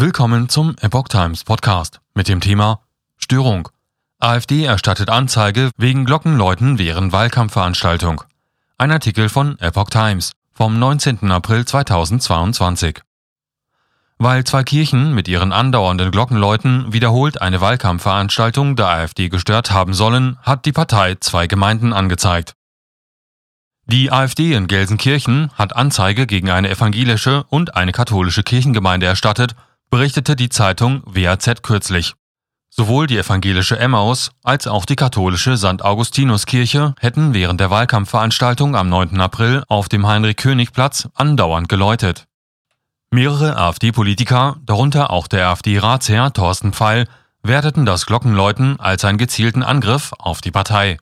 Willkommen zum Epoch Times Podcast mit dem Thema Störung. AfD erstattet Anzeige wegen Glockenläuten während Wahlkampfveranstaltung. Ein Artikel von Epoch Times vom 19. April 2022. Weil zwei Kirchen mit ihren andauernden Glockenläuten wiederholt eine Wahlkampfveranstaltung der AfD gestört haben sollen, hat die Partei zwei Gemeinden angezeigt. Die AfD in Gelsenkirchen hat Anzeige gegen eine evangelische und eine katholische Kirchengemeinde erstattet berichtete die Zeitung WAZ kürzlich. Sowohl die evangelische Emmaus als auch die katholische St. Augustinuskirche hätten während der Wahlkampfveranstaltung am 9. April auf dem Heinrich-König-Platz andauernd geläutet. Mehrere AfD-Politiker, darunter auch der AfD-Ratsherr Thorsten Pfeil, werteten das Glockenläuten als einen gezielten Angriff auf die Partei.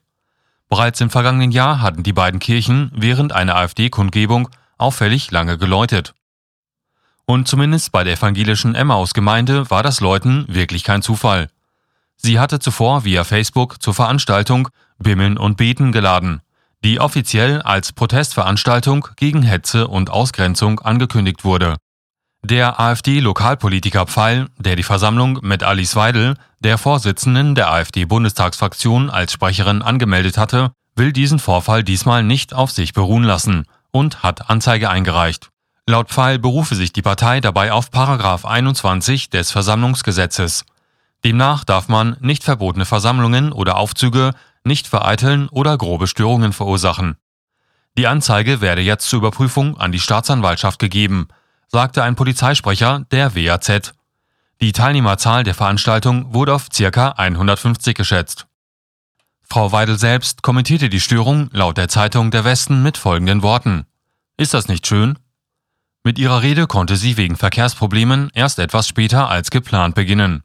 Bereits im vergangenen Jahr hatten die beiden Kirchen während einer AfD-Kundgebung auffällig lange geläutet. Und zumindest bei der evangelischen Emmaus-Gemeinde war das Läuten wirklich kein Zufall. Sie hatte zuvor via Facebook zur Veranstaltung Bimmeln und Beten geladen, die offiziell als Protestveranstaltung gegen Hetze und Ausgrenzung angekündigt wurde. Der AfD-Lokalpolitiker Pfeil, der die Versammlung mit Alice Weidel, der Vorsitzenden der AfD-Bundestagsfraktion, als Sprecherin angemeldet hatte, will diesen Vorfall diesmal nicht auf sich beruhen lassen und hat Anzeige eingereicht. Laut Pfeil berufe sich die Partei dabei auf Paragraph 21 des Versammlungsgesetzes. Demnach darf man nicht verbotene Versammlungen oder Aufzüge nicht vereiteln oder grobe Störungen verursachen. Die Anzeige werde jetzt zur Überprüfung an die Staatsanwaltschaft gegeben, sagte ein Polizeisprecher der WAZ. Die Teilnehmerzahl der Veranstaltung wurde auf ca. 150 geschätzt. Frau Weidel selbst kommentierte die Störung laut der Zeitung Der Westen mit folgenden Worten. Ist das nicht schön? Mit ihrer Rede konnte sie wegen Verkehrsproblemen erst etwas später als geplant beginnen.